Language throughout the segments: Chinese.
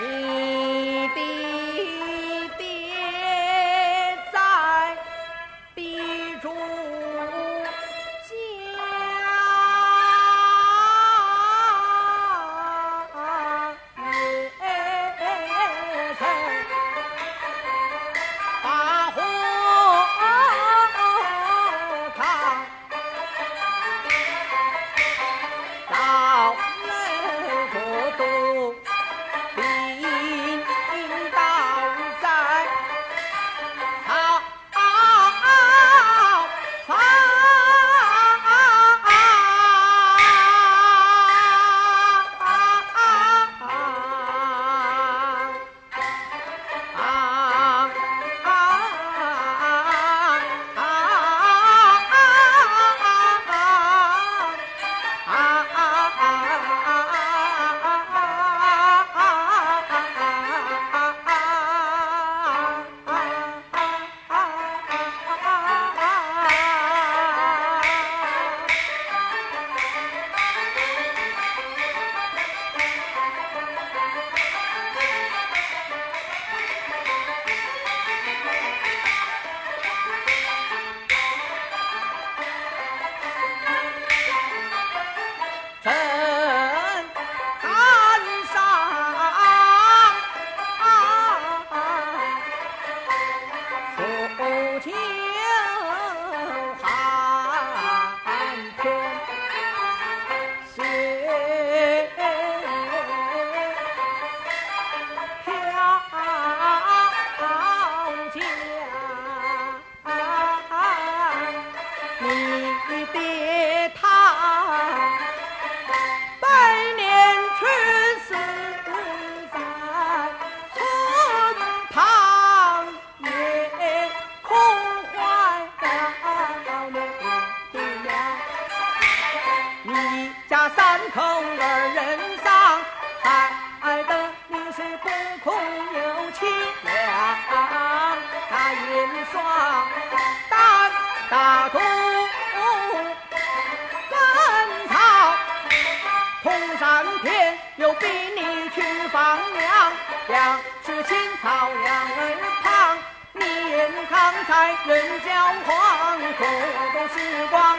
Yeah. 大大肚根草，同山田又逼你去放羊，粮食青草两耳旁，面康才人焦黄，苦度时光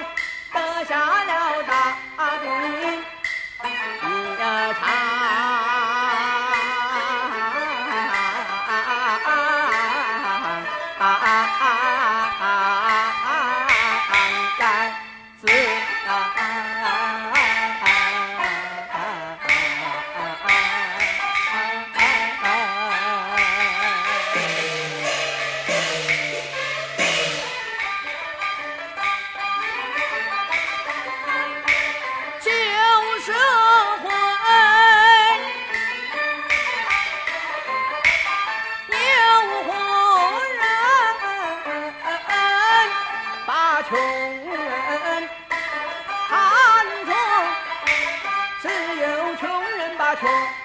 得下了大病一场。人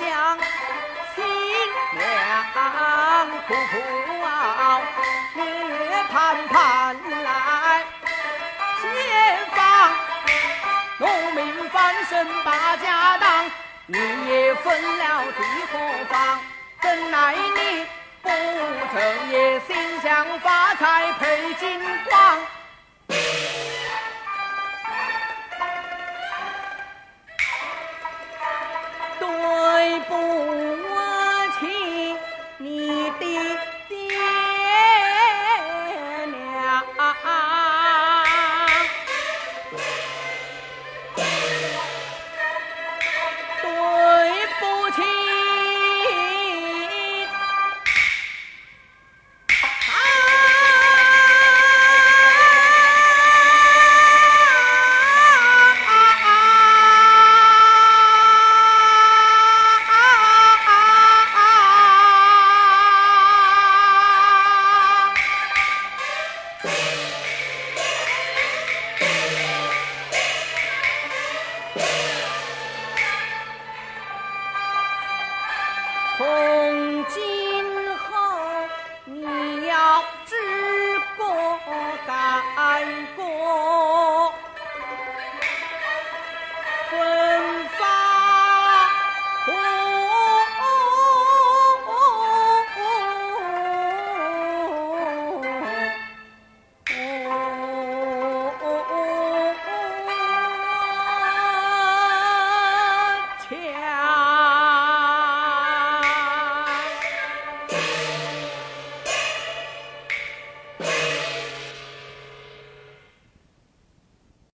想清凉，苦苦熬，月月盼盼来，解放。农民翻身把家当，你也分了地和房？怎奈你不正业，心想发财配金光。four.